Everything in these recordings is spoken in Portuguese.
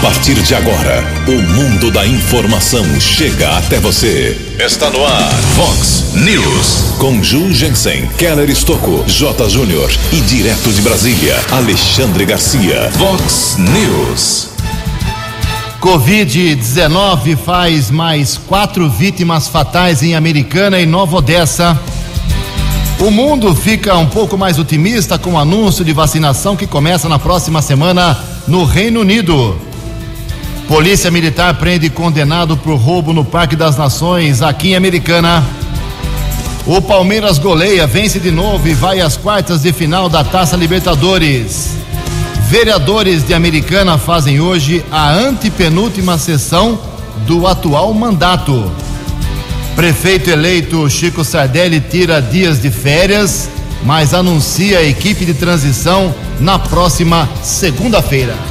partir de agora, o mundo da informação chega até você. Está no ar, Fox News. Com Ju Jensen, Keller Estocco, J. Júnior e direto de Brasília, Alexandre Garcia. Fox News. Covid-19 faz mais quatro vítimas fatais em Americana e Nova Odessa. O mundo fica um pouco mais otimista com o anúncio de vacinação que começa na próxima semana no Reino Unido. Polícia Militar prende condenado por roubo no Parque das Nações, aqui em Americana. O Palmeiras goleia, vence de novo e vai às quartas de final da Taça Libertadores. Vereadores de Americana fazem hoje a antepenúltima sessão do atual mandato. Prefeito eleito Chico Sardelli tira dias de férias, mas anuncia a equipe de transição na próxima segunda-feira.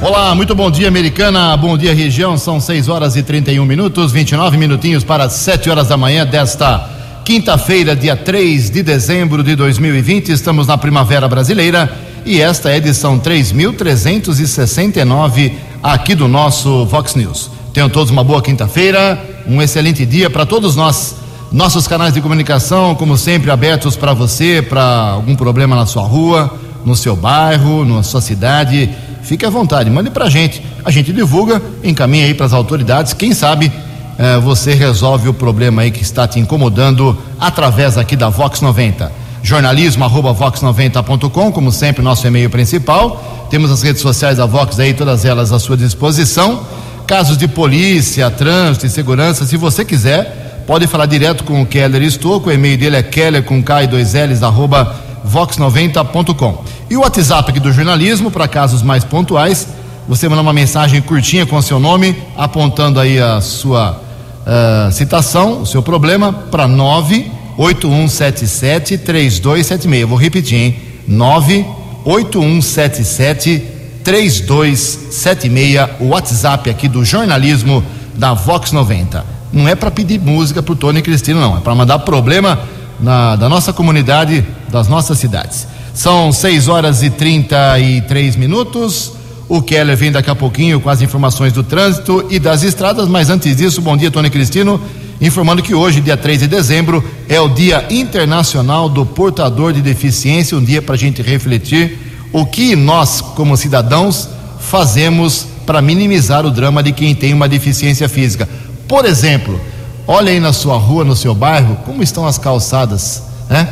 Olá, muito bom dia, Americana. Bom dia, região. São 6 horas e 31 minutos, 29 minutinhos para 7 horas da manhã desta quinta-feira, dia 3 de dezembro de 2020. Estamos na Primavera Brasileira e esta é a edição 3369 aqui do nosso Vox News. Tenham todos uma boa quinta-feira, um excelente dia para todos nós. Nossos canais de comunicação, como sempre, abertos para você, para algum problema na sua rua, no seu bairro, na sua cidade. Fique à vontade, mande para a gente. A gente divulga, encaminha aí para as autoridades. Quem sabe eh, você resolve o problema aí que está te incomodando através aqui da Vox 90. Jornalismo arroba vox90.com, como sempre, nosso e-mail principal. Temos as redes sociais da Vox aí, todas elas à sua disposição casos de polícia, trânsito e segurança, se você quiser, pode falar direto com o Keller Estouco, o e-mail dele é keller com K e dois L's, arroba vox90.com. E o WhatsApp aqui do jornalismo, para casos mais pontuais, você manda uma mensagem curtinha com o seu nome, apontando aí a sua uh, citação, o seu problema, para 98177 3276. Eu vou repetir, hein? 98177 3276, o WhatsApp aqui do jornalismo da Vox 90. Não é para pedir música pro Tony Cristino, não. É para mandar problema na, da nossa comunidade, das nossas cidades. São 6 horas e 33 minutos. O Keller vem daqui a pouquinho com as informações do trânsito e das estradas, mas antes disso, bom dia, Tony Cristino. Informando que hoje, dia 3 de dezembro, é o Dia Internacional do Portador de Deficiência, um dia para a gente refletir o que nós, como cidadãos, fazemos para minimizar o drama de quem tem uma deficiência física. Por exemplo, olha aí na sua rua, no seu bairro, como estão as calçadas, né?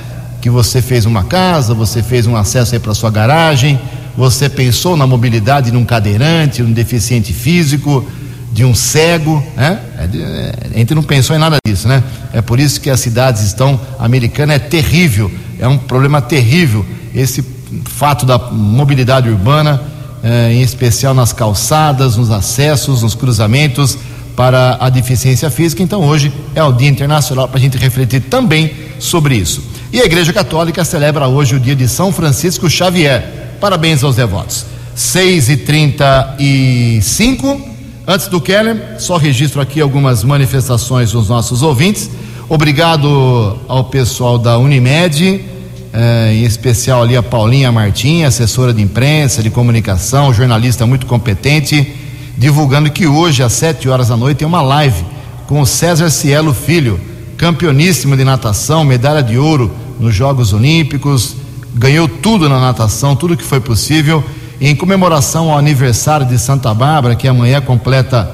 Que você fez uma casa, você fez um acesso aí para sua garagem, você pensou na mobilidade de um cadeirante, de um deficiente físico, de um cego, né? É, é, a gente não pensou em nada disso, né? É por isso que as cidades estão, a americana é terrível, é um problema terrível esse fato da mobilidade urbana, eh, em especial nas calçadas, nos acessos, nos cruzamentos para a deficiência física. Então, hoje é o Dia Internacional para a gente refletir também sobre isso. E a Igreja Católica celebra hoje o dia de São Francisco Xavier. Parabéns aos devotos. 6 e 35 Antes do Keller, só registro aqui algumas manifestações dos nossos ouvintes. Obrigado ao pessoal da Unimed eh, em especial ali a Paulinha Martins, assessora de imprensa, de comunicação, jornalista muito competente, divulgando que hoje, às sete horas da noite, tem uma live com o César Cielo Filho, campeoníssimo de natação, medalha de ouro nos Jogos Olímpicos, ganhou tudo na natação, tudo que foi possível. Em comemoração ao aniversário de Santa Bárbara, que amanhã completa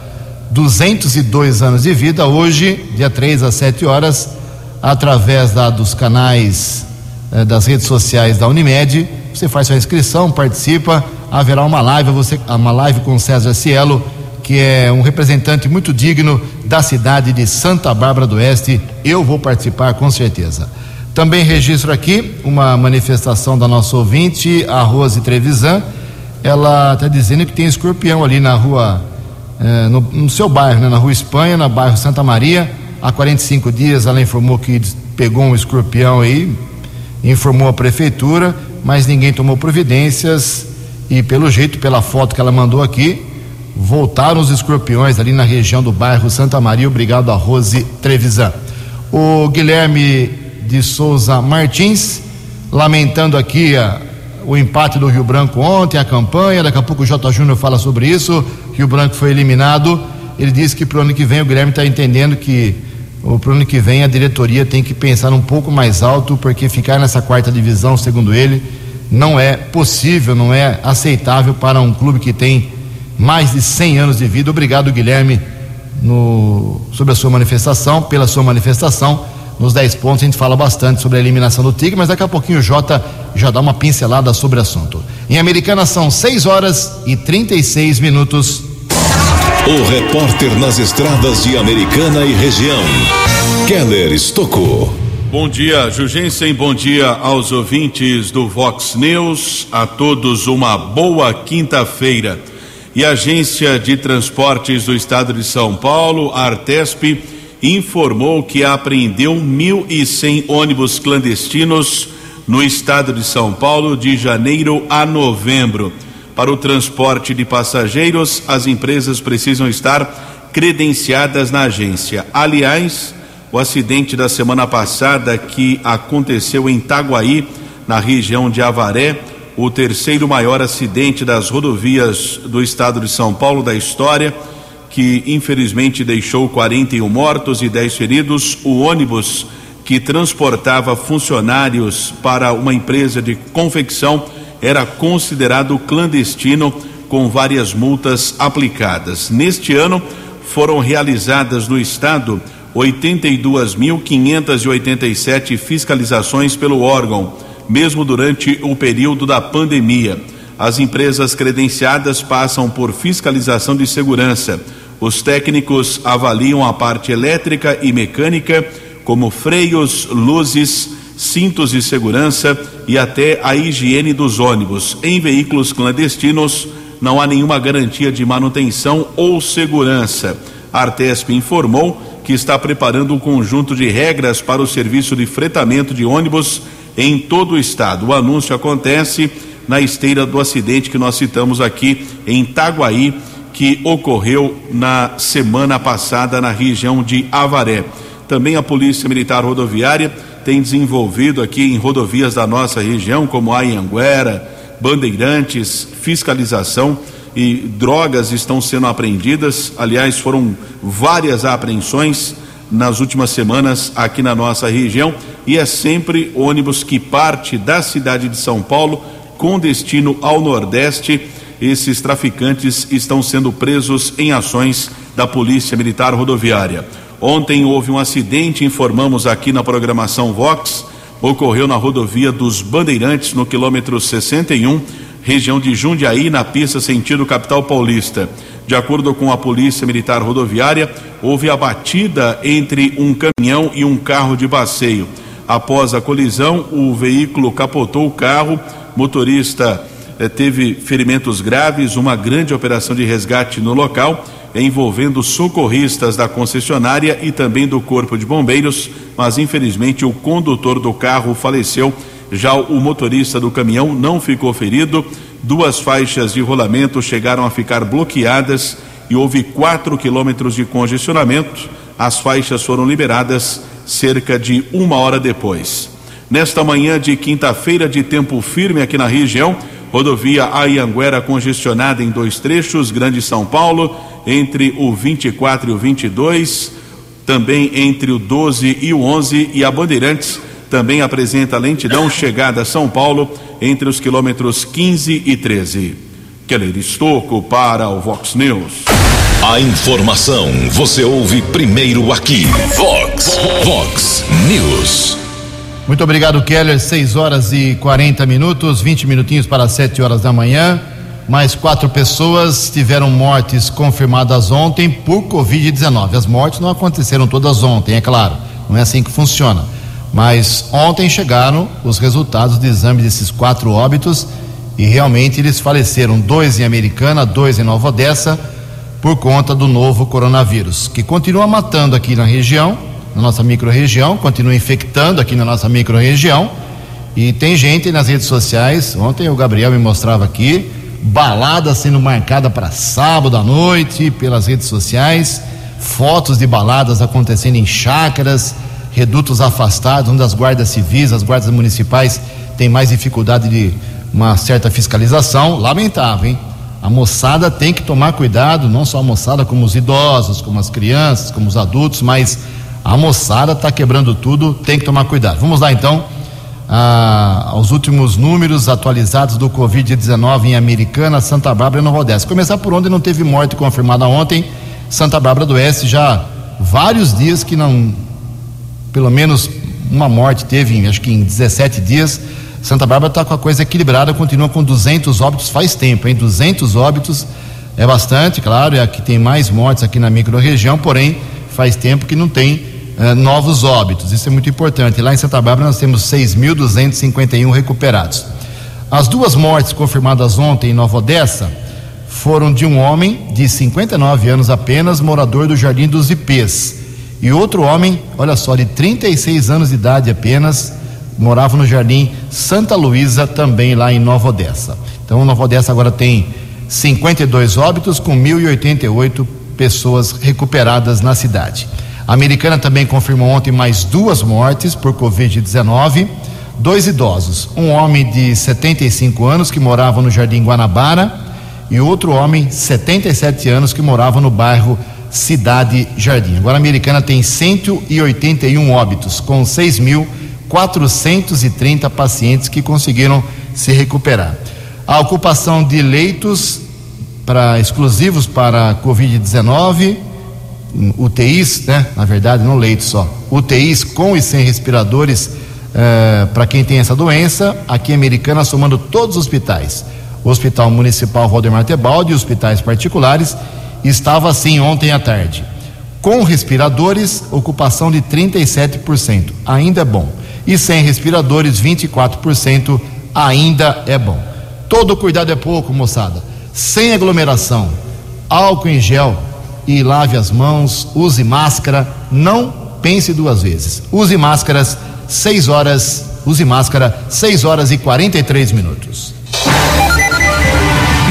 202 anos de vida, hoje, dia 3 às 7 horas, através da, dos canais eh, das redes sociais da Unimed. Você faz sua inscrição, participa, haverá uma live, você, uma live com César Cielo, que é um representante muito digno da cidade de Santa Bárbara do Oeste. Eu vou participar com certeza. Também registro aqui uma manifestação da nossa ouvinte, a Rose Trevisan. Ela está dizendo que tem escorpião ali na rua, eh, no, no, seu bairro, né, na rua Espanha, no bairro Santa Maria. Há 45 dias ela informou que pegou um escorpião aí, informou a prefeitura, mas ninguém tomou providências e pelo jeito, pela foto que ela mandou aqui, voltaram os escorpiões ali na região do bairro Santa Maria. Obrigado a Rose Trevisan. O Guilherme de Souza Martins, lamentando aqui a, o empate do Rio Branco ontem, a campanha, daqui a pouco o J. Júnior fala sobre isso. Rio Branco foi eliminado. Ele disse que para o ano que vem o Guilherme está entendendo que para o ano que vem a diretoria tem que pensar um pouco mais alto, porque ficar nessa quarta divisão, segundo ele, não é possível, não é aceitável para um clube que tem mais de 100 anos de vida. Obrigado, Guilherme, no, sobre a sua manifestação, pela sua manifestação. Nos 10 pontos a gente fala bastante sobre a eliminação do Tigre, mas daqui a pouquinho o Jota já dá uma pincelada sobre o assunto. Em Americana são 6 horas e 36 minutos. O repórter nas estradas de Americana e região, Keller Estocou. Bom dia, Jugensen. Bom dia aos ouvintes do Vox News. A todos uma boa quinta-feira. E Agência de Transportes do Estado de São Paulo, a Artesp, informou que apreendeu 1.100 ônibus clandestinos no estado de São Paulo de janeiro a novembro. Para o transporte de passageiros, as empresas precisam estar credenciadas na agência. Aliás, o acidente da semana passada que aconteceu em Itaguaí, na região de Avaré, o terceiro maior acidente das rodovias do estado de São Paulo da história, que infelizmente deixou 41 mortos e 10 feridos. O ônibus que transportava funcionários para uma empresa de confecção era considerado clandestino, com várias multas aplicadas. Neste ano, foram realizadas no estado 82.587 fiscalizações pelo órgão, mesmo durante o período da pandemia. As empresas credenciadas passam por fiscalização de segurança. Os técnicos avaliam a parte elétrica e mecânica, como freios, luzes, cintos de segurança e até a higiene dos ônibus. Em veículos clandestinos, não há nenhuma garantia de manutenção ou segurança. A Artesp informou que está preparando um conjunto de regras para o serviço de fretamento de ônibus em todo o estado. O anúncio acontece na esteira do acidente que nós citamos aqui em Itaguaí, que ocorreu na semana passada na região de Avaré. Também a Polícia Militar Rodoviária tem desenvolvido aqui em rodovias da nossa região, como a Anhanguera, Bandeirantes, fiscalização e drogas estão sendo apreendidas. Aliás, foram várias apreensões nas últimas semanas aqui na nossa região e é sempre ônibus que parte da cidade de São Paulo com destino ao Nordeste. Esses traficantes estão sendo presos em ações da Polícia Militar Rodoviária. Ontem houve um acidente, informamos aqui na programação Vox, ocorreu na rodovia dos Bandeirantes, no quilômetro 61, região de Jundiaí, na pista sentido capital paulista. De acordo com a Polícia Militar Rodoviária, houve a batida entre um caminhão e um carro de passeio. Após a colisão, o veículo capotou o carro, motorista eh, teve ferimentos graves, uma grande operação de resgate no local envolvendo socorristas da concessionária e também do Corpo de Bombeiros, mas infelizmente o condutor do carro faleceu. Já o motorista do caminhão não ficou ferido. Duas faixas de rolamento chegaram a ficar bloqueadas e houve quatro quilômetros de congestionamento. As faixas foram liberadas cerca de uma hora depois. Nesta manhã de quinta-feira, de tempo firme aqui na região, rodovia Aianguera congestionada em dois trechos, Grande São Paulo entre o 24 e o 22, também entre o 12 e o 11, e a Bandeirantes também apresenta lentidão chegada a São Paulo entre os quilômetros 15 e 13. Keller Estocco para o Vox News. A informação você ouve primeiro aqui. Vox, Vox News. Muito obrigado, Keller. 6 horas e 40 minutos, 20 minutinhos para 7 horas da manhã. Mais quatro pessoas tiveram mortes confirmadas ontem por Covid-19. As mortes não aconteceram todas ontem, é claro, não é assim que funciona. Mas ontem chegaram os resultados do exame desses quatro óbitos e realmente eles faleceram: dois em Americana, dois em Nova Odessa, por conta do novo coronavírus, que continua matando aqui na região, na nossa microrregião, continua infectando aqui na nossa microrregião. E tem gente nas redes sociais, ontem o Gabriel me mostrava aqui, balada sendo marcada para sábado à noite pelas redes sociais, fotos de baladas acontecendo em chácaras, redutos afastados, onde as guardas civis, as guardas municipais têm mais dificuldade de uma certa fiscalização, lamentável, hein? A moçada tem que tomar cuidado, não só a moçada, como os idosos, como as crianças, como os adultos, mas a moçada está quebrando tudo, tem que tomar cuidado. Vamos lá então ah, aos últimos números atualizados do Covid-19 em Americana, Santa Bárbara e Nova Odessa. Começar por onde não teve morte confirmada ontem, Santa Bárbara do Oeste já vários dias que não, pelo menos uma morte teve, acho que em 17 dias. Santa Bárbara está com a coisa equilibrada, continua com 200 óbitos faz tempo, hein? 200 óbitos é bastante, claro, é que tem mais mortes aqui na microrregião, porém faz tempo que não tem uh, novos óbitos. Isso é muito importante. Lá em Santa Bárbara nós temos 6.251 recuperados. As duas mortes confirmadas ontem em Nova Odessa foram de um homem de 59 anos apenas, morador do Jardim dos Ipês, e outro homem, olha só, de 36 anos de idade apenas, morava no Jardim Santa Luísa, também lá em Nova Odessa. Então, Nova Odessa agora tem 52 óbitos com 1.088 pessoas recuperadas na cidade. A americana também confirmou ontem mais duas mortes por Covid-19. Dois idosos, um homem de 75 anos que morava no Jardim Guanabara e outro homem, 77 anos, que morava no bairro Cidade Jardim. Agora a americana tem 181 óbitos, com 6 mil 430 pacientes que conseguiram se recuperar. A ocupação de leitos para exclusivos para Covid-19, UTIs, né? Na verdade, não leitos só. UTIs com e sem respiradores eh, para quem tem essa doença, aqui em Americana, somando todos os hospitais. O Hospital Municipal Valdemar Tebaldi e hospitais particulares estava assim ontem à tarde. Com respiradores, ocupação de 37%. Ainda é bom e sem respiradores 24% ainda é bom. Todo cuidado é pouco, moçada. Sem aglomeração, álcool em gel e lave as mãos, use máscara, não pense duas vezes. Use máscaras 6 horas, use máscara 6 horas e 43 minutos.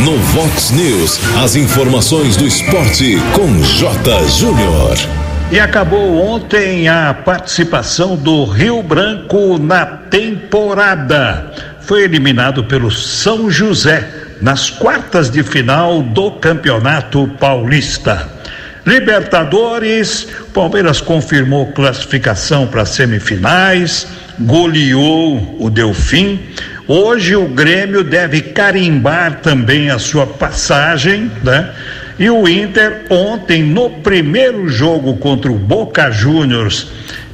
No Vox News, as informações do esporte com J. Júnior. E acabou ontem a participação do Rio Branco na temporada. Foi eliminado pelo São José nas quartas de final do Campeonato Paulista. Libertadores, Palmeiras confirmou classificação para semifinais, goleou o Delfim. Hoje o Grêmio deve carimbar também a sua passagem, né? E o Inter, ontem, no primeiro jogo contra o Boca Juniors,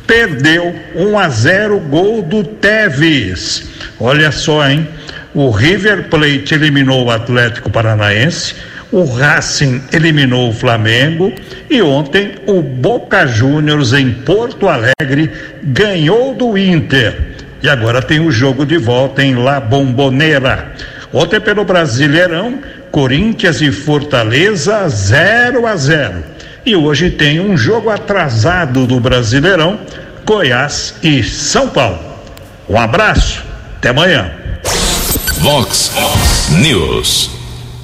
perdeu 1 a 0 gol do Teves. Olha só, hein? O River Plate eliminou o Atlético Paranaense, o Racing eliminou o Flamengo e ontem o Boca Juniors em Porto Alegre ganhou do Inter. E agora tem o jogo de volta em La Bombonera. Ontem pelo Brasileirão, Corinthians e Fortaleza 0 a 0. E hoje tem um jogo atrasado do Brasileirão, Goiás e São Paulo. Um abraço, até amanhã. Vox News.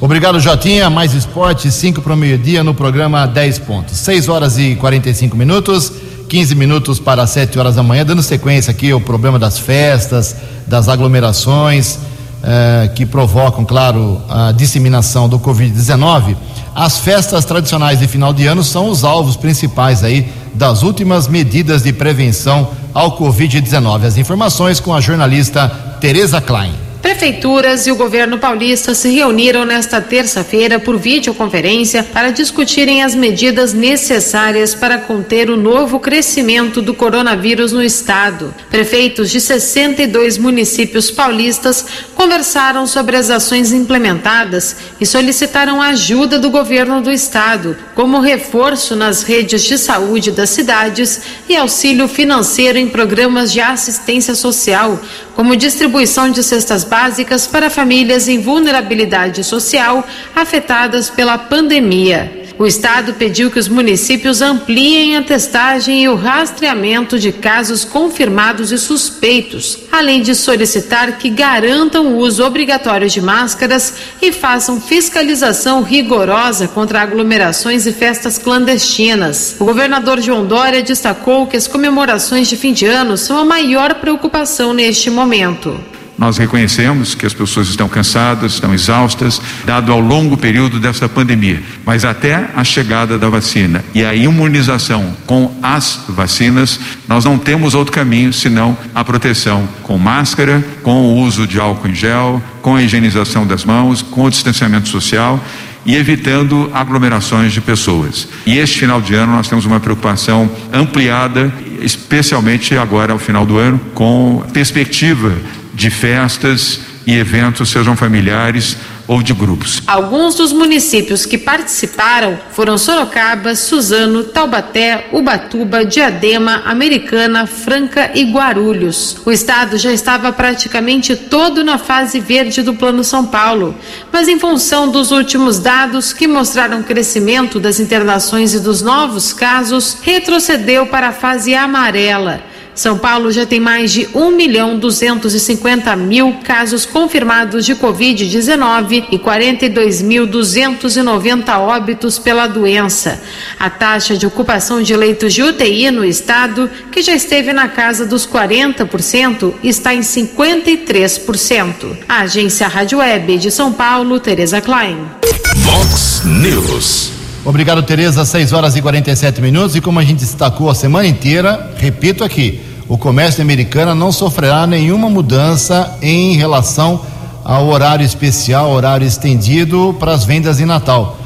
Obrigado, Jotinha. Mais esporte, 5 para o meio-dia no programa 10 pontos. 6 horas e 45 minutos, 15 minutos para 7 horas da manhã, dando sequência aqui ao problema das festas, das aglomerações eh, que provocam, claro, a disseminação do Covid-19, as festas tradicionais de final de ano são os alvos principais aí das últimas medidas de prevenção ao Covid-19. As informações com a jornalista Tereza Klein. Prefeituras e o governo paulista se reuniram nesta terça-feira por videoconferência para discutirem as medidas necessárias para conter o novo crescimento do coronavírus no estado. Prefeitos de 62 municípios paulistas conversaram sobre as ações implementadas e solicitaram ajuda do governo do estado, como reforço nas redes de saúde das cidades e auxílio financeiro em programas de assistência social, como distribuição de cestas básicas para famílias em vulnerabilidade social afetadas pela pandemia. O Estado pediu que os municípios ampliem a testagem e o rastreamento de casos confirmados e suspeitos, além de solicitar que garantam o uso obrigatório de máscaras e façam fiscalização rigorosa contra aglomerações e festas clandestinas. O governador João Dória destacou que as comemorações de fim de ano são a maior preocupação neste momento. Nós reconhecemos que as pessoas estão cansadas, estão exaustas, dado ao longo período dessa pandemia, mas até a chegada da vacina e a imunização com as vacinas, nós não temos outro caminho senão a proteção com máscara, com o uso de álcool em gel, com a higienização das mãos, com o distanciamento social e evitando aglomerações de pessoas. E este final de ano nós temos uma preocupação ampliada, especialmente agora ao final do ano, com perspectiva de festas e eventos, sejam familiares ou de grupos. Alguns dos municípios que participaram foram Sorocaba, Suzano, Taubaté, Ubatuba, Diadema, Americana, Franca e Guarulhos. O estado já estava praticamente todo na fase verde do Plano São Paulo, mas em função dos últimos dados que mostraram crescimento das internações e dos novos casos, retrocedeu para a fase amarela. São Paulo já tem mais de 1 milhão 250 mil casos confirmados de Covid-19 e 42.290 óbitos pela doença. A taxa de ocupação de leitos de UTI no estado, que já esteve na casa dos 40%, está em 53%. A agência Rádio Web de São Paulo, Tereza Klein. Vox News. Obrigado, Tereza. 6 horas e 47 minutos. E como a gente destacou a semana inteira, repito aqui: o comércio americano não sofrerá nenhuma mudança em relação ao horário especial, horário estendido para as vendas de Natal.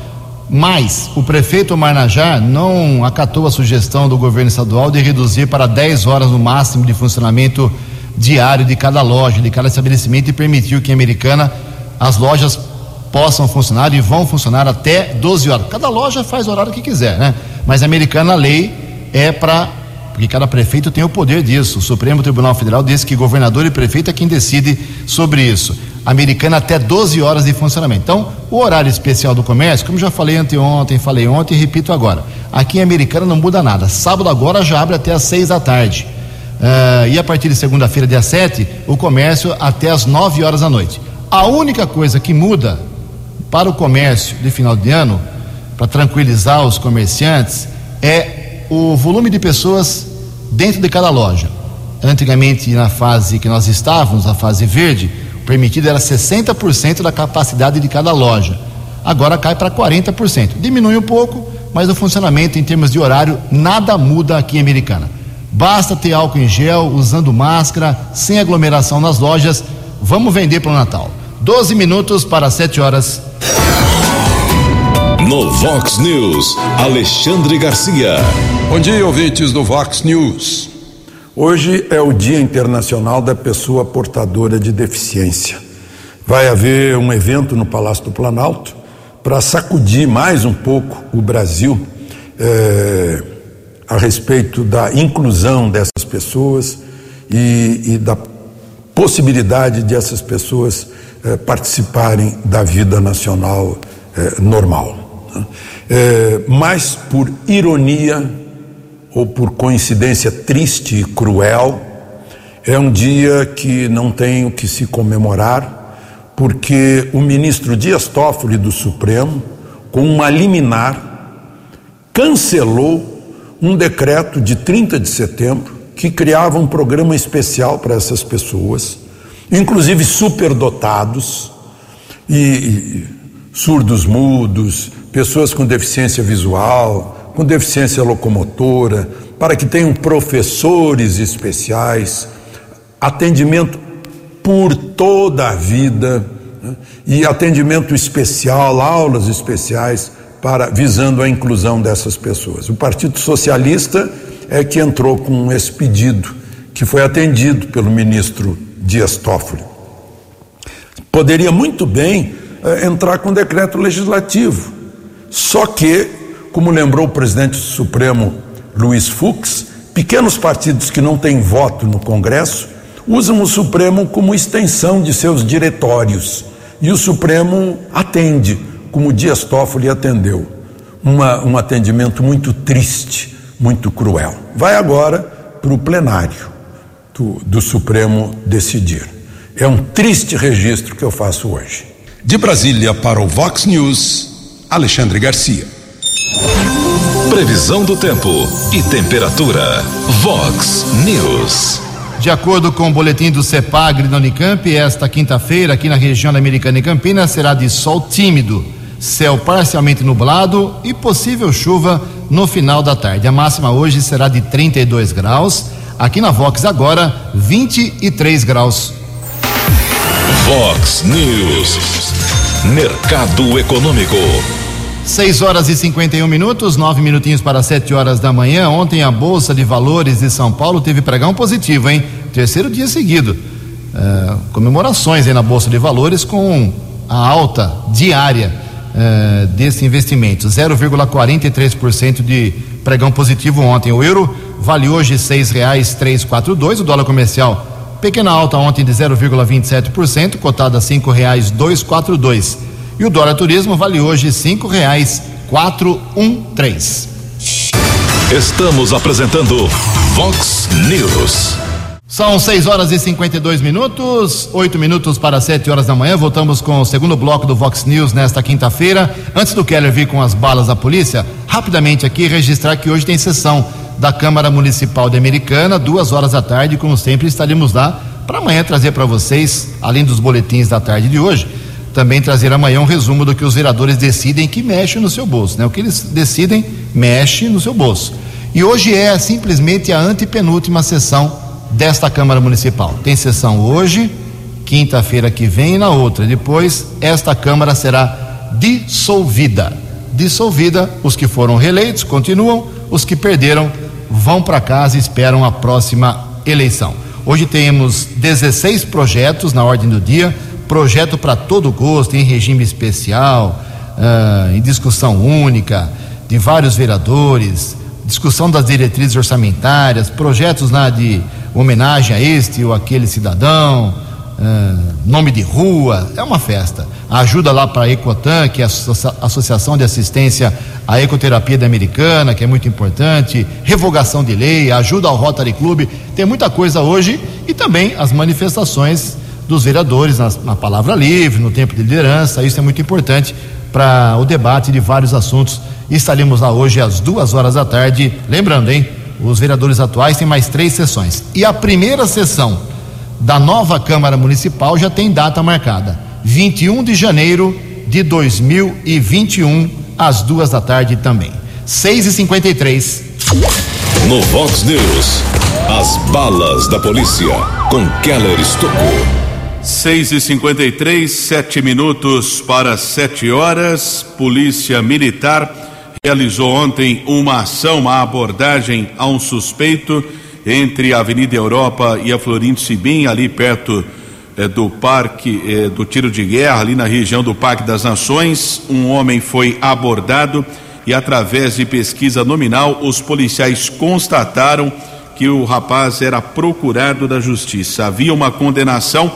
Mas o prefeito Marnajá não acatou a sugestão do governo estadual de reduzir para 10 horas no máximo de funcionamento diário de cada loja, de cada estabelecimento e permitiu que em Americana as lojas possam funcionar e vão funcionar até 12 horas. Cada loja faz o horário que quiser, né? Mas a americana a lei é para porque cada prefeito tem o poder disso. O Supremo Tribunal Federal diz que governador e prefeito é quem decide sobre isso. Americana até 12 horas de funcionamento. Então, o horário especial do comércio, como já falei anteontem, falei ontem e repito agora. Aqui em Americana não muda nada. Sábado agora já abre até às 6 da tarde. Uh, e a partir de segunda-feira, dia 7, o comércio até às 9 horas da noite. A única coisa que muda para o comércio de final de ano, para tranquilizar os comerciantes, é o volume de pessoas dentro de cada loja. Antigamente, na fase que nós estávamos, a fase verde, o permitido era 60% da capacidade de cada loja. Agora cai para 40%. Diminui um pouco, mas o funcionamento em termos de horário nada muda aqui em Americana. Basta ter álcool em gel, usando máscara, sem aglomeração nas lojas. Vamos vender para o Natal. 12 minutos para 7 horas. No Vox News, Alexandre Garcia. Bom dia, ouvintes do Vox News. Hoje é o Dia Internacional da Pessoa Portadora de Deficiência. Vai haver um evento no Palácio do Planalto para sacudir mais um pouco o Brasil é, a respeito da inclusão dessas pessoas e, e da possibilidade de essas pessoas eh, participarem da vida nacional eh, normal. Né? Eh, mas, por ironia ou por coincidência triste e cruel, é um dia que não tem o que se comemorar, porque o ministro Dias Toffoli do Supremo, com uma liminar, cancelou um decreto de 30 de setembro que criava um programa especial para essas pessoas inclusive superdotados e, surdos mudos, pessoas com deficiência visual, com deficiência locomotora, para que tenham professores especiais, atendimento por toda a vida né? e atendimento especial, aulas especiais para visando a inclusão dessas pessoas. O Partido Socialista é que entrou com esse pedido, que foi atendido pelo ministro Dias Toffoli. Poderia muito bem eh, entrar com decreto legislativo, só que, como lembrou o presidente Supremo Luiz Fux, pequenos partidos que não têm voto no Congresso usam o Supremo como extensão de seus diretórios e o Supremo atende, como Dias Toffoli atendeu. Uma, um atendimento muito triste, muito cruel. Vai agora para o plenário do, do Supremo decidir. É um triste registro que eu faço hoje. De Brasília para o Vox News, Alexandre Garcia. Previsão do tempo e temperatura. Vox News. De acordo com o boletim do CEPAGRE da Unicamp, esta quinta-feira, aqui na região da Americana e Campinas, será de sol tímido, céu parcialmente nublado e possível chuva no final da tarde. A máxima hoje será de 32 graus. Aqui na Vox agora, 23 graus. Vox News. Mercado Econômico. 6 horas e 51 minutos, nove minutinhos para 7 horas da manhã. Ontem a Bolsa de Valores de São Paulo teve pregão positivo, hein? Terceiro dia seguido. É, comemorações aí na Bolsa de Valores com a alta diária é, desse investimento. 0,43% de pregão positivo ontem. O euro vale hoje R$ 6,342. O dólar comercial, pequena alta ontem de 0,27%, cotada a R$ 5,242. E o dólar turismo vale hoje cinco reais quatro um três. Estamos apresentando Vox News. São 6 horas e 52 minutos, 8 minutos para 7 horas da manhã. Voltamos com o segundo bloco do Vox News nesta quinta-feira. Antes do Keller vir com as balas da polícia, rapidamente aqui registrar que hoje tem sessão da Câmara Municipal de Americana, duas horas da tarde, como sempre estaremos lá para amanhã trazer para vocês, além dos boletins da tarde de hoje, também trazer amanhã um resumo do que os vereadores decidem que mexe no seu bolso, né? O que eles decidem mexe no seu bolso. E hoje é simplesmente a antepenúltima sessão desta Câmara Municipal. Tem sessão hoje, quinta-feira que vem e na outra. Depois, esta Câmara será dissolvida. Dissolvida, os que foram reeleitos continuam, os que perderam vão para casa e esperam a próxima eleição. Hoje temos 16 projetos na ordem do dia projeto para todo gosto, em regime especial, uh, em discussão única, de vários vereadores, discussão das diretrizes orçamentárias, projetos na de homenagem a este ou aquele cidadão, uh, nome de rua, é uma festa. ajuda lá para a Ecotan, que é a Associação de Assistência à Ecoterapia da Americana, que é muito importante, revogação de lei, ajuda ao Rotary Club, tem muita coisa hoje e também as manifestações dos vereadores na, na palavra livre, no tempo de liderança. Isso é muito importante para o debate de vários assuntos. Estaremos lá hoje às duas horas da tarde. Lembrando, hein? Os vereadores atuais têm mais três sessões. E a primeira sessão da nova Câmara Municipal já tem data marcada: 21 de janeiro de 2021, às duas da tarde também. 6 e 53 No Vox News, as balas da polícia com Keller Estocou. 6 e 53 sete minutos para sete horas. Polícia Militar realizou ontem uma ação, uma abordagem a um suspeito entre a Avenida Europa e a Florindo Sibim, ali perto eh, do Parque eh, do Tiro de Guerra, ali na região do Parque das Nações. Um homem foi abordado e, através de pesquisa nominal, os policiais constataram que o rapaz era procurado da justiça. Havia uma condenação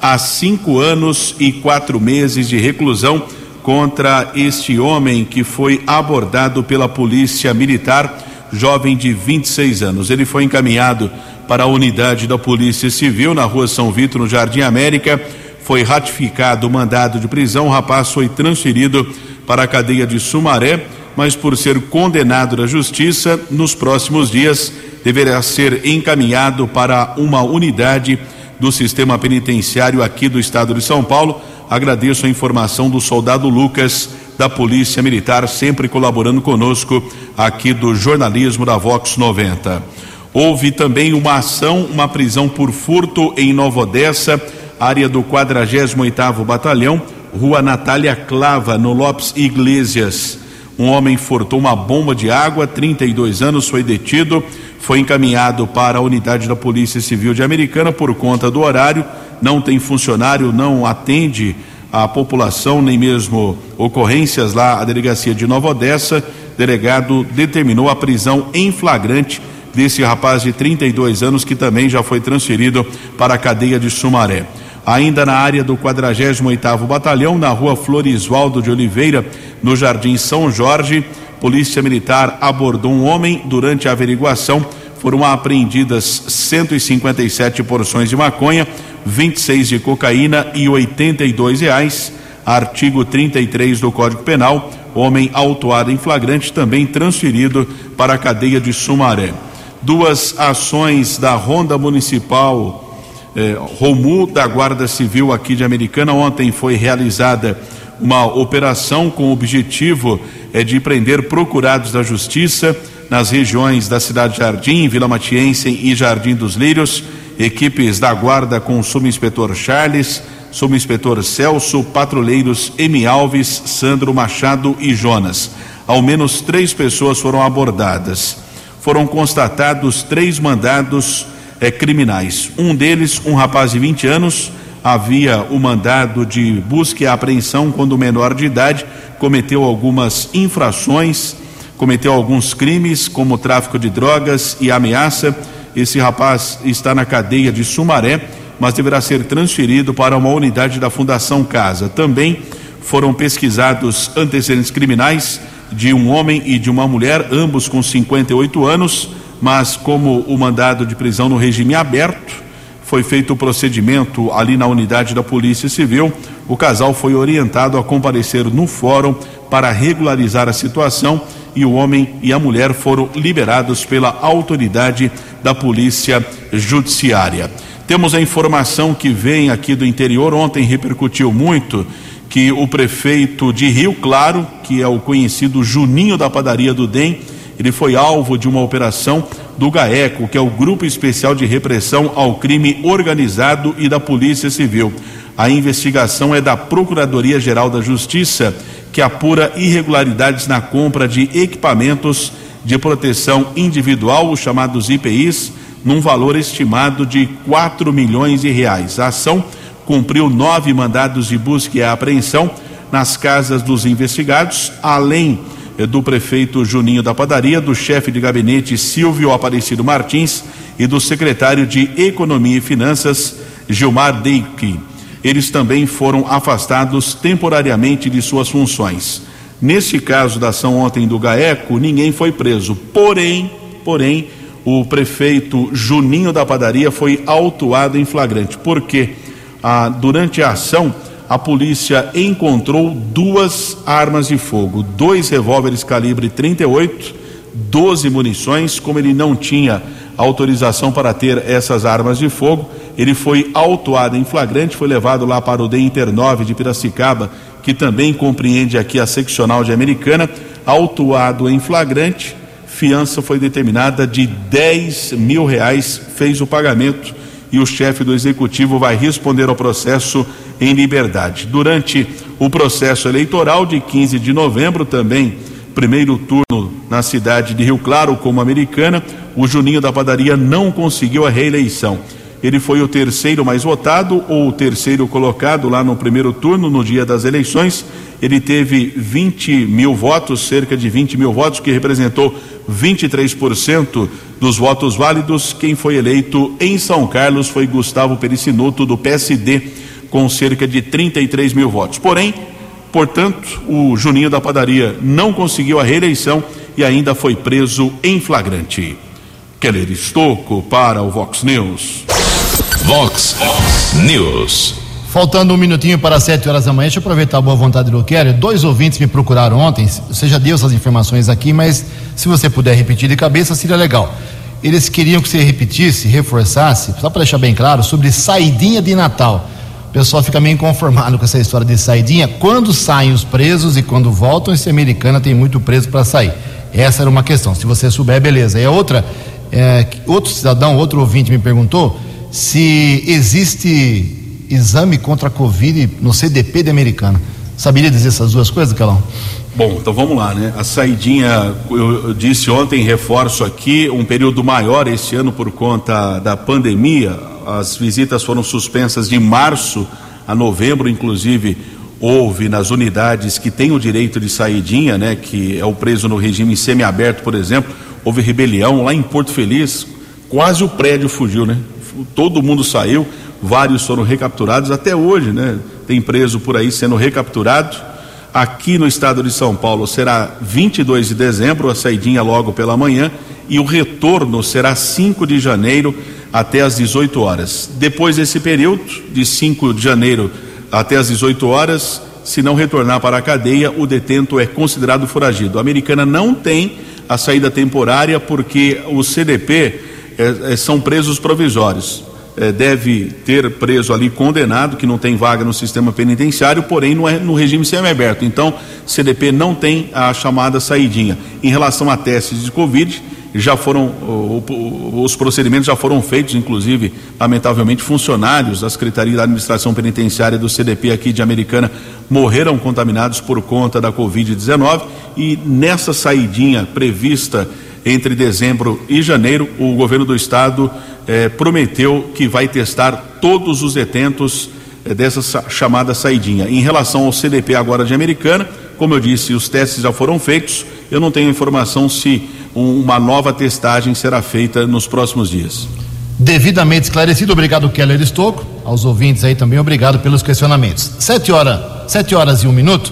a cinco anos e quatro meses de reclusão contra este homem que foi abordado pela polícia militar, jovem de 26 anos. Ele foi encaminhado para a unidade da Polícia Civil na rua São Vitor, no Jardim América. Foi ratificado o mandado de prisão. O rapaz foi transferido para a cadeia de Sumaré, mas por ser condenado da justiça, nos próximos dias deverá ser encaminhado para uma unidade do sistema penitenciário aqui do estado de São Paulo. Agradeço a informação do soldado Lucas, da Polícia Militar, sempre colaborando conosco aqui do jornalismo da Vox 90. Houve também uma ação, uma prisão por furto em Nova Odessa, área do 48º Batalhão, Rua Natália Clava, no Lopes Iglesias. Um homem furtou uma bomba de água, 32 anos, foi detido foi encaminhado para a unidade da Polícia Civil de Americana por conta do horário, não tem funcionário, não atende a população, nem mesmo ocorrências lá, a delegacia de Nova Odessa. Delegado determinou a prisão em flagrante desse rapaz de 32 anos que também já foi transferido para a cadeia de Sumaré. Ainda na área do 48º Batalhão, na rua Florisvaldo de Oliveira, no Jardim São Jorge, Polícia Militar abordou um homem durante a averiguação. Foram apreendidas 157 porções de maconha, 26 de cocaína e 82 reais. Artigo 33 do Código Penal. Homem autuado em flagrante também transferido para a cadeia de Sumaré. Duas ações da Ronda Municipal eh, Romu da Guarda Civil aqui de Americana. Ontem foi realizada uma operação com o objetivo eh, de prender procurados da Justiça nas regiões da Cidade Jardim, Vila Matiense e Jardim dos Lírios. Equipes da Guarda com o subinspetor Charles, subinspetor Celso, patrulheiros Emi Alves, Sandro Machado e Jonas. Ao menos três pessoas foram abordadas. Foram constatados três mandados eh, criminais. Um deles, um rapaz de 20 anos, havia o mandado de busca e apreensão quando menor de idade cometeu algumas infrações, cometeu alguns crimes, como tráfico de drogas e ameaça. Esse rapaz está na cadeia de Sumaré mas deverá ser transferido para uma unidade da Fundação Casa. Também foram pesquisados antecedentes criminais de um homem e de uma mulher, ambos com 58 anos, mas como o mandado de prisão no regime aberto, foi feito o procedimento ali na unidade da Polícia Civil. O casal foi orientado a comparecer no fórum para regularizar a situação e o homem e a mulher foram liberados pela autoridade da Polícia Judiciária. Temos a informação que vem aqui do interior, ontem repercutiu muito que o prefeito de Rio Claro, que é o conhecido Juninho da padaria do DEM, ele foi alvo de uma operação do GAECO, que é o Grupo Especial de Repressão ao Crime Organizado e da Polícia Civil. A investigação é da Procuradoria Geral da Justiça, que apura irregularidades na compra de equipamentos de proteção individual, os chamados IPIs, num valor estimado de 4 milhões de reais. A ação cumpriu nove mandados de busca e apreensão nas casas dos investigados, além eh, do prefeito Juninho da Padaria, do chefe de gabinete Silvio Aparecido Martins e do secretário de Economia e Finanças Gilmar Deike. Eles também foram afastados temporariamente de suas funções. Neste caso da ação ontem do GAECO, ninguém foi preso. Porém, porém, o prefeito Juninho da Padaria foi autuado em flagrante. Porque ah, durante a ação a polícia encontrou duas armas de fogo, dois revólveres calibre 38, 12 munições. Como ele não tinha autorização para ter essas armas de fogo, ele foi autuado em flagrante, foi levado lá para o DEINTER 9 de Piracicaba, que também compreende aqui a seccional de Americana, autuado em flagrante fiança foi determinada de 10 mil reais, fez o pagamento e o chefe do executivo vai responder ao processo em liberdade. Durante o processo eleitoral de 15 de novembro, também, primeiro turno na cidade de Rio Claro, como americana, o Juninho da Padaria não conseguiu a reeleição. Ele foi o terceiro mais votado ou o terceiro colocado lá no primeiro turno, no dia das eleições. Ele teve 20 mil votos, cerca de 20 mil votos, que representou 23% dos votos válidos. Quem foi eleito em São Carlos foi Gustavo Pericinuto, do PSD, com cerca de 33 mil votos. Porém, portanto, o Juninho da Padaria não conseguiu a reeleição e ainda foi preso em flagrante. Keller Estocco para o Vox News. Vox News. Faltando um minutinho para sete horas da manhã, deixa eu aproveitar a boa vontade do Keller. Dois ouvintes me procuraram ontem, você já deu essas informações aqui, mas se você puder repetir de cabeça, seria legal. Eles queriam que você repetisse, reforçasse, só para deixar bem claro, sobre saidinha de Natal. O pessoal fica meio inconformado com essa história de saidinha. Quando saem os presos e quando voltam, esse americana tem muito preso para sair. Essa era uma questão. Se você souber, beleza. E a outra, é, outro cidadão, outro ouvinte me perguntou se existe exame contra a Covid no CDP de Americana. Saberia dizer essas duas coisas, Calão? Bom, então vamos lá, né? A saidinha, eu, disse ontem, reforço aqui, um período maior este ano por conta da pandemia. As visitas foram suspensas de março a novembro, inclusive houve nas unidades que têm o direito de saidinha, né? Que é o preso no regime semiaberto, por exemplo, houve rebelião lá em Porto Feliz, quase o prédio fugiu, né? Todo mundo saiu, vários foram recapturados até hoje, né? Tem preso por aí sendo recapturado. Aqui no estado de São Paulo será 22 de dezembro, a saidinha logo pela manhã, e o retorno será 5 de janeiro até às 18 horas. Depois desse período, de 5 de janeiro até às 18 horas, se não retornar para a cadeia, o detento é considerado foragido. A americana não tem a saída temporária, porque o CDP é, é, são presos provisórios. É, deve ter preso ali condenado, que não tem vaga no sistema penitenciário, porém no, no regime semiaberto. Então, CDP não tem a chamada saidinha. Em relação a testes de Covid, já foram os procedimentos já foram feitos, inclusive, lamentavelmente, funcionários da Secretaria da Administração Penitenciária do CDP aqui de Americana morreram contaminados por conta da Covid-19 e nessa saidinha prevista entre dezembro e janeiro, o governo do estado eh, prometeu que vai testar todos os detentos eh, dessa chamada saidinha. Em relação ao CDP agora de Americana, como eu disse, os testes já foram feitos. Eu não tenho informação se uma nova testagem será feita nos próximos dias. Devidamente esclarecido, obrigado Keller Estocco, aos ouvintes aí também, obrigado pelos questionamentos. Sete horas, sete horas e um minuto,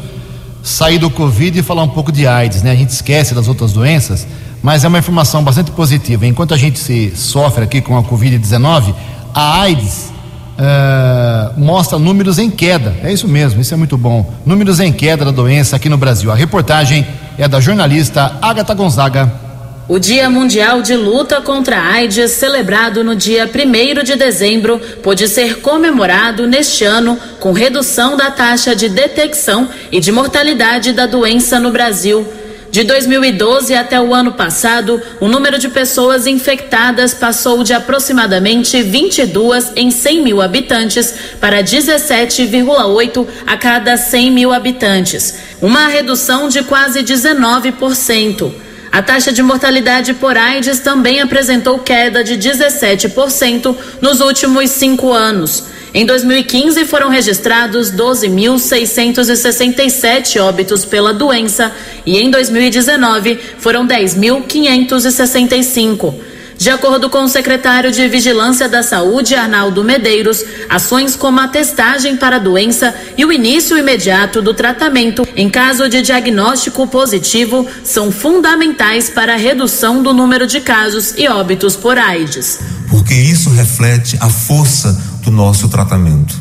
sair do Covid e falar um pouco de AIDS, né? A gente esquece das outras doenças, mas é uma informação bastante positiva. Enquanto a gente se sofre aqui com a Covid-19, a AIDS uh, mostra números em queda. É isso mesmo, isso é muito bom. Números em queda da doença aqui no Brasil. A reportagem é da jornalista Agatha Gonzaga. O Dia Mundial de Luta contra a AIDS, celebrado no dia 1 de dezembro, pôde ser comemorado neste ano com redução da taxa de detecção e de mortalidade da doença no Brasil. De 2012 até o ano passado, o número de pessoas infectadas passou de aproximadamente 22 em 100 mil habitantes para 17,8 a cada 100 mil habitantes, uma redução de quase 19%. A taxa de mortalidade por AIDS também apresentou queda de 17% nos últimos cinco anos. Em 2015, foram registrados 12.667 óbitos pela doença e em 2019 foram 10.565. De acordo com o secretário de Vigilância da Saúde, Arnaldo Medeiros, ações como a testagem para a doença e o início imediato do tratamento em caso de diagnóstico positivo são fundamentais para a redução do número de casos e óbitos por AIDS. Porque isso reflete a força do nosso tratamento.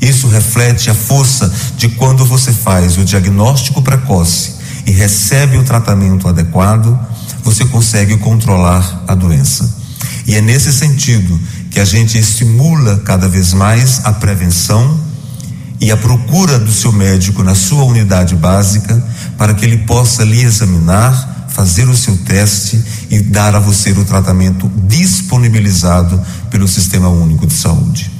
Isso reflete a força de quando você faz o diagnóstico precoce e recebe o tratamento adequado você consegue controlar a doença. E é nesse sentido que a gente estimula cada vez mais a prevenção e a procura do seu médico na sua unidade básica para que ele possa lhe examinar, fazer o seu teste e dar a você o tratamento disponibilizado pelo Sistema Único de Saúde.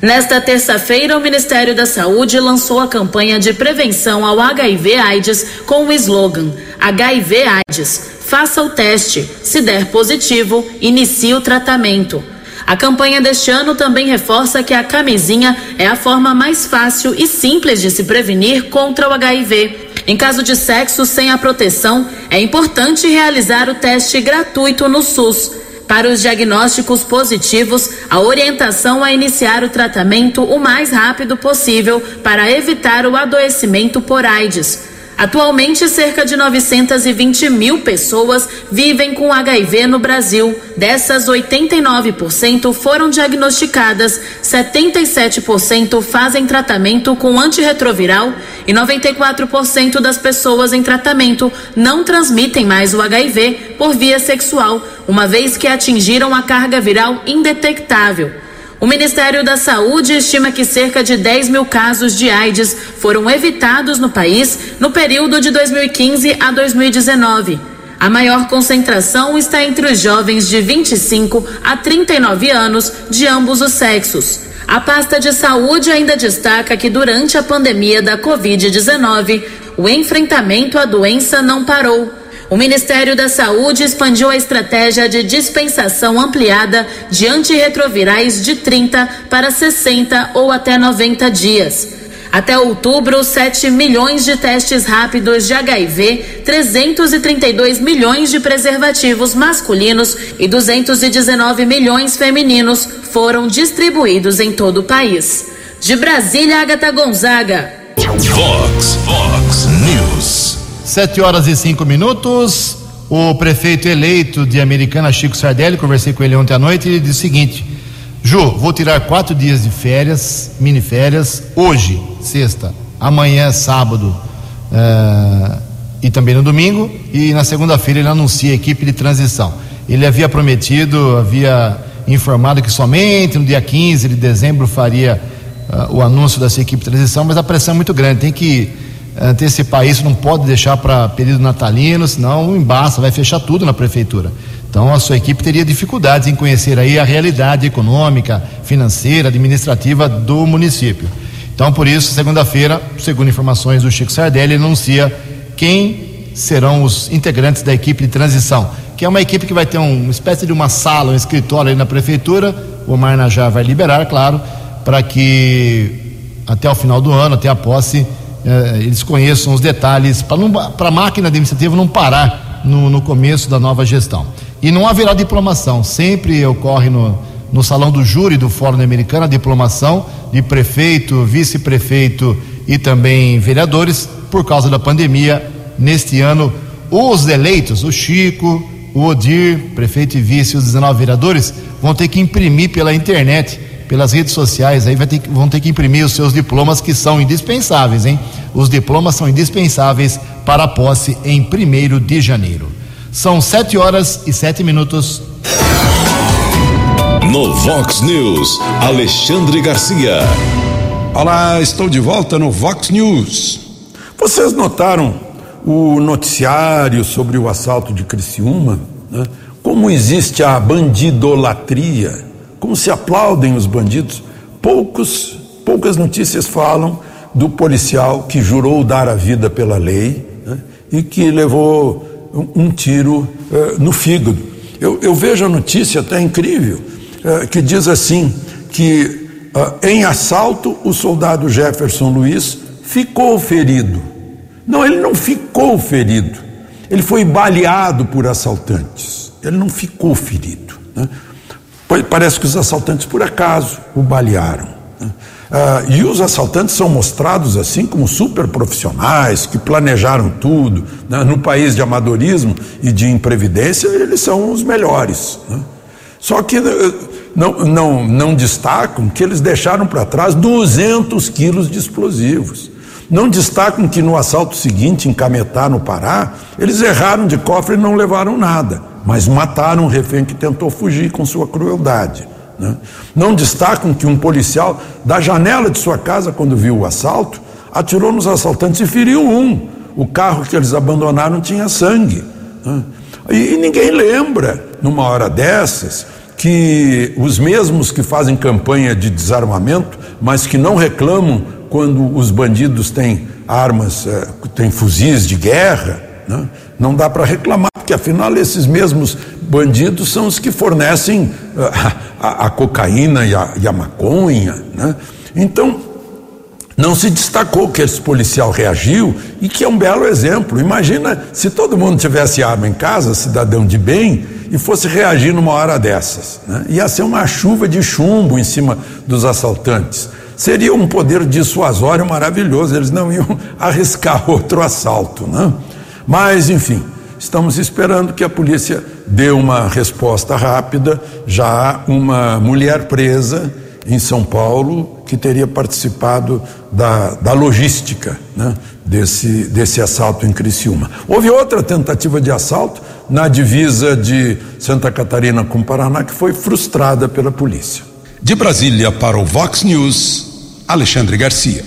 Nesta terça-feira, o Ministério da Saúde lançou a campanha de prevenção ao HIV/AIDS com o slogan HIV/AIDS faça o teste. Se der positivo, inicie o tratamento. A campanha deste ano também reforça que a camisinha é a forma mais fácil e simples de se prevenir contra o HIV. Em caso de sexo sem a proteção, é importante realizar o teste gratuito no SUS. Para os diagnósticos positivos, a orientação é iniciar o tratamento o mais rápido possível para evitar o adoecimento por AIDS. Atualmente, cerca de 920 mil pessoas vivem com HIV no Brasil. Dessas, 89% foram diagnosticadas, 77% fazem tratamento com antirretroviral e 94% das pessoas em tratamento não transmitem mais o HIV por via sexual, uma vez que atingiram a carga viral indetectável. O Ministério da Saúde estima que cerca de 10 mil casos de AIDS foram evitados no país no período de 2015 a 2019. A maior concentração está entre os jovens de 25 a 39 anos de ambos os sexos. A pasta de saúde ainda destaca que durante a pandemia da Covid-19, o enfrentamento à doença não parou. O Ministério da Saúde expandiu a estratégia de dispensação ampliada de antirretrovirais de 30 para 60 ou até 90 dias. Até outubro, 7 milhões de testes rápidos de HIV, 332 milhões de preservativos masculinos e 219 milhões femininos foram distribuídos em todo o país. De Brasília, Agatha Gonzaga. Vox, Vox News. Sete horas e cinco minutos. O prefeito eleito de Americana, Chico Sardelli, conversei com ele ontem à noite, e ele disse o seguinte: Ju, vou tirar quatro dias de férias, mini férias, hoje, sexta, amanhã, sábado, uh, e também no domingo, e na segunda-feira ele anuncia a equipe de transição. Ele havia prometido, havia informado que somente no dia 15 de dezembro faria uh, o anúncio dessa equipe de transição, mas a pressão é muito grande, tem que antecipar isso, não pode deixar para período natalino, senão embaça, vai fechar tudo na prefeitura. Então a sua equipe teria dificuldades em conhecer aí a realidade econômica, financeira, administrativa do município. Então por isso, segunda-feira, segundo informações do Chico Sardelli, anuncia quem serão os integrantes da equipe de transição, que é uma equipe que vai ter um, uma espécie de uma sala, um escritório aí na prefeitura, o Omar Najá vai liberar, claro, para que até o final do ano, até a posse, eh, eles conheçam os detalhes, para a máquina administrativa não parar no, no começo da nova gestão. E não haverá diplomação, sempre ocorre no, no salão do júri do Fórum Americano a diplomação de prefeito, vice-prefeito e também vereadores, por causa da pandemia. Neste ano, os eleitos, o Chico, o Odir, prefeito e vice, os 19 vereadores, vão ter que imprimir pela internet, pelas redes sociais, aí ter, vão ter que imprimir os seus diplomas que são indispensáveis, hein? Os diplomas são indispensáveis para a posse em 1 de janeiro. São sete horas e sete minutos. No Vox News, Alexandre Garcia. Olá, estou de volta no Vox News. Vocês notaram o noticiário sobre o assalto de Criciúma? Né? Como existe a bandidolatria? Como se aplaudem os bandidos? Poucos, poucas notícias falam do policial que jurou dar a vida pela lei né? e que levou um tiro uh, no fígado. Eu, eu, vejo a notícia até incrível, uh, que diz assim: que uh, em assalto o soldado Jefferson Luiz ficou ferido. Não, ele não ficou ferido, ele foi baleado por assaltantes, ele não ficou ferido. Né? Parece que os assaltantes, por acaso, o balearam. Né? Ah, e os assaltantes são mostrados assim como super profissionais, que planejaram tudo. Né? No país de amadorismo e de imprevidência, eles são os melhores. Né? Só que eh, não, não, não destacam que eles deixaram para trás 200 quilos de explosivos. Não destacam que no assalto seguinte, em Cametá, no Pará, eles erraram de cofre e não levaram nada, mas mataram um refém que tentou fugir com sua crueldade. Né? Não destacam que um policial, da janela de sua casa, quando viu o assalto, atirou nos assaltantes e feriu um. O carro que eles abandonaram tinha sangue. Né? E, e ninguém lembra, numa hora dessas, que os mesmos que fazem campanha de desarmamento, mas que não reclamam quando os bandidos têm armas, é, têm fuzis de guerra, né? Não dá para reclamar, porque afinal esses mesmos bandidos são os que fornecem a, a, a cocaína e a, e a maconha. Né? Então, não se destacou que esse policial reagiu e que é um belo exemplo. Imagina se todo mundo tivesse arma em casa, cidadão de bem, e fosse reagir numa hora dessas. Né? Ia ser uma chuva de chumbo em cima dos assaltantes. Seria um poder dissuasório maravilhoso, eles não iam arriscar outro assalto. Né? Mas, enfim, estamos esperando que a polícia dê uma resposta rápida. Já há uma mulher presa em São Paulo que teria participado da, da logística né, desse, desse assalto em Criciúma. Houve outra tentativa de assalto na divisa de Santa Catarina com Paraná que foi frustrada pela polícia. De Brasília para o Vox News, Alexandre Garcia.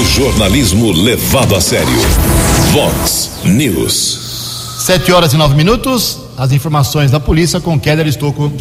O jornalismo levado a sério. Vox News. Sete horas e nove minutos. As informações da polícia com Keller Estocco.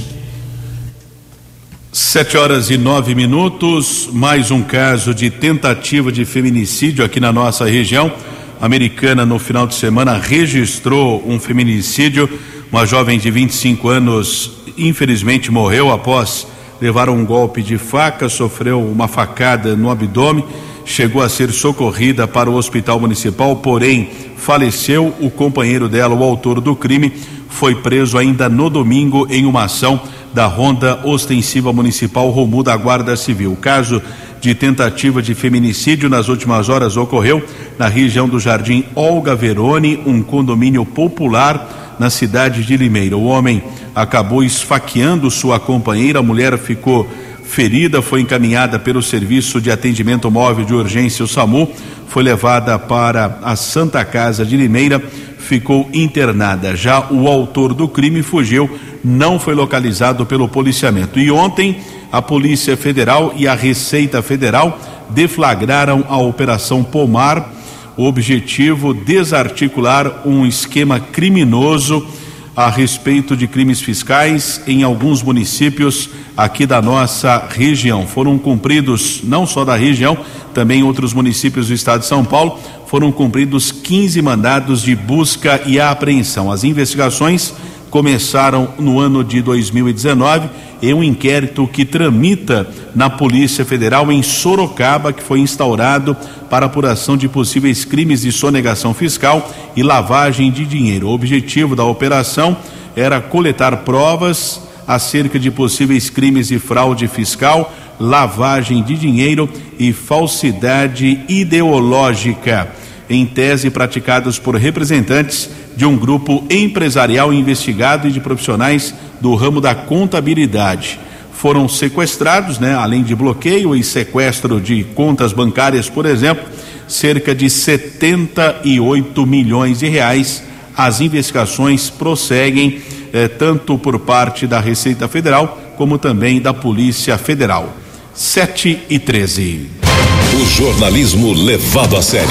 Sete horas e nove minutos. Mais um caso de tentativa de feminicídio aqui na nossa região. A americana, no final de semana, registrou um feminicídio. Uma jovem de 25 anos, infelizmente, morreu após levar um golpe de faca, sofreu uma facada no abdômen chegou a ser socorrida para o hospital municipal, porém faleceu. O companheiro dela, o autor do crime, foi preso ainda no domingo em uma ação da Ronda Ostensiva Municipal Romu da Guarda Civil. O caso de tentativa de feminicídio nas últimas horas ocorreu na região do Jardim Olga Verone, um condomínio popular na cidade de Limeira. O homem acabou esfaqueando sua companheira, a mulher ficou ferida, foi encaminhada pelo Serviço de Atendimento Móvel de Urgência, o SAMU, foi levada para a Santa Casa de Limeira, ficou internada. Já o autor do crime fugiu, não foi localizado pelo policiamento. E ontem, a Polícia Federal e a Receita Federal deflagraram a Operação Pomar. O objetivo desarticular um esquema criminoso a respeito de crimes fiscais em alguns municípios aqui da nossa região. Foram cumpridos, não só da região, também outros municípios do estado de São Paulo, foram cumpridos 15 mandados de busca e apreensão. As investigações começaram no ano de 2019 em um inquérito que tramita na Polícia Federal em Sorocaba, que foi instaurado para apuração de possíveis crimes de sonegação fiscal e lavagem de dinheiro. O objetivo da operação era coletar provas acerca de possíveis crimes de fraude fiscal, lavagem de dinheiro e falsidade ideológica, em tese praticados por representantes de um grupo empresarial investigado e de profissionais do ramo da contabilidade. Foram sequestrados, né, além de bloqueio e sequestro de contas bancárias, por exemplo, cerca de 78 milhões de reais. As investigações prosseguem eh, tanto por parte da Receita Federal como também da Polícia Federal. 7 e 13. O jornalismo levado a sério.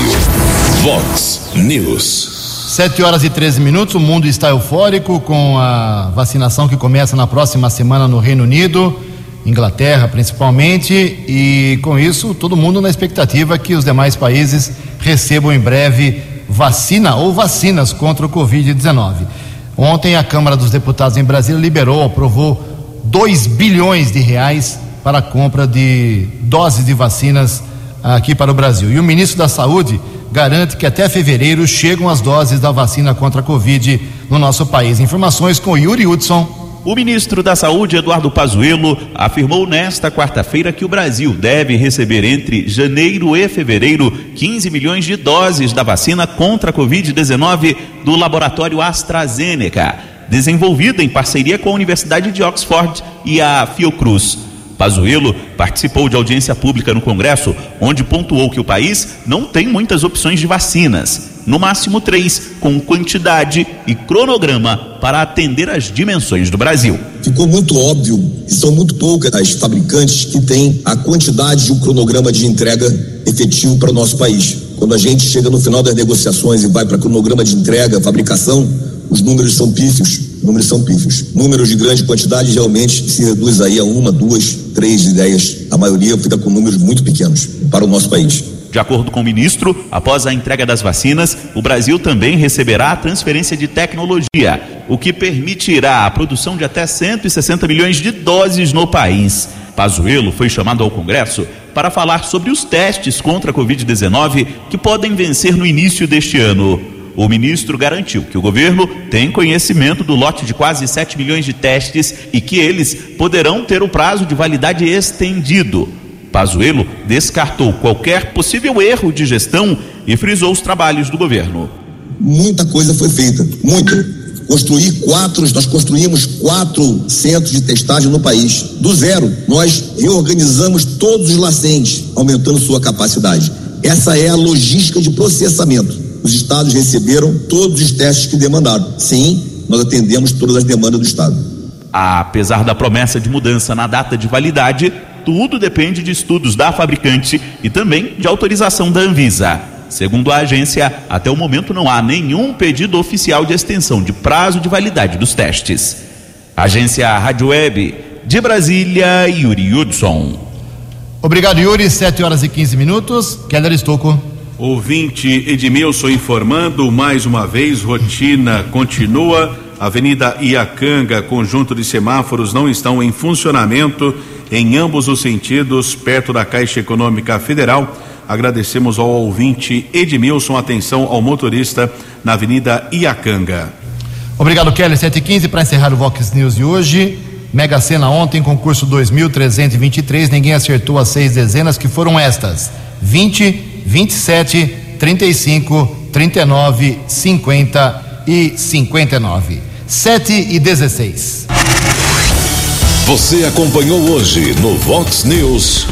Vox News. 7 horas e 13 minutos, o mundo está eufórico com a vacinação que começa na próxima semana no Reino Unido, Inglaterra principalmente, e com isso todo mundo na expectativa que os demais países recebam em breve vacina ou vacinas contra o Covid-19. Ontem a Câmara dos Deputados em Brasília liberou, aprovou 2 bilhões de reais para a compra de doses de vacinas aqui para o Brasil. E o ministro da Saúde garante que até fevereiro chegam as doses da vacina contra a Covid no nosso país. Informações com Yuri Hudson. O ministro da Saúde, Eduardo Pazuello, afirmou nesta quarta-feira que o Brasil deve receber entre janeiro e fevereiro 15 milhões de doses da vacina contra a Covid-19 do laboratório AstraZeneca, desenvolvida em parceria com a Universidade de Oxford e a Fiocruz. Pazuello participou de audiência pública no Congresso, onde pontuou que o país não tem muitas opções de vacinas, no máximo três, com quantidade e cronograma para atender às dimensões do Brasil. Ficou muito óbvio que são muito poucas as fabricantes que têm a quantidade e o cronograma de entrega efetivo para o nosso país. Quando a gente chega no final das negociações e vai para cronograma de entrega, fabricação, os números são pífios números são pífios. Números de grande quantidade realmente se reduz aí a uma, duas, três ideias. A maioria fica com números muito pequenos para o nosso país. De acordo com o ministro, após a entrega das vacinas, o Brasil também receberá a transferência de tecnologia, o que permitirá a produção de até 160 milhões de doses no país. Pazuello foi chamado ao Congresso para falar sobre os testes contra a Covid-19 que podem vencer no início deste ano. O ministro garantiu que o governo tem conhecimento do lote de quase 7 milhões de testes e que eles poderão ter o prazo de validade estendido. Pazuello descartou qualquer possível erro de gestão e frisou os trabalhos do governo. Muita coisa foi feita, muito. Construir quatro, nós construímos quatro centros de testagem no país, do zero. Nós reorganizamos todos os lacentes, aumentando sua capacidade. Essa é a logística de processamento os estados receberam todos os testes que demandaram. Sim, nós atendemos todas as demandas do estado. Apesar da promessa de mudança na data de validade, tudo depende de estudos da fabricante e também de autorização da Anvisa. Segundo a agência, até o momento não há nenhum pedido oficial de extensão de prazo de validade dos testes. Agência Rádio Web de Brasília, Yuri Hudson. Obrigado, Yuri. 7 horas e 15 minutos. Keller Estocco. Ouvinte Edmilson informando mais uma vez, rotina continua. Avenida Iacanga, conjunto de semáforos não estão em funcionamento em ambos os sentidos, perto da Caixa Econômica Federal. Agradecemos ao ouvinte Edmilson, atenção ao motorista na Avenida Iacanga. Obrigado, Kelly. 7h15 para encerrar o Vox News de hoje. Mega Sena ontem, concurso 2323, ninguém acertou as seis dezenas, que foram estas: 20, 27, 35, 39, 50 e 59. 7 e 16. Você acompanhou hoje no Vox News.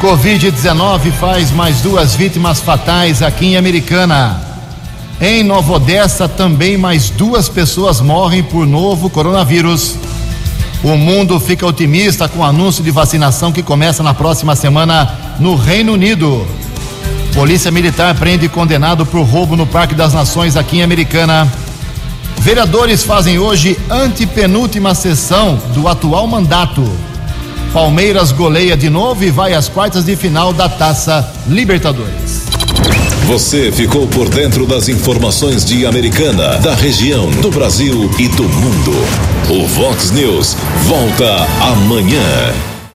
Covid-19 faz mais duas vítimas fatais aqui em Americana. Em Nova Odessa, também mais duas pessoas morrem por novo coronavírus. O mundo fica otimista com o anúncio de vacinação que começa na próxima semana no Reino Unido. Polícia Militar prende condenado por roubo no Parque das Nações aqui em Americana. Vereadores fazem hoje antepenúltima sessão do atual mandato. Palmeiras goleia de novo e vai às quartas de final da Taça Libertadores. Você ficou por dentro das informações de Americana, da região, do Brasil e do mundo. O Vox News volta amanhã.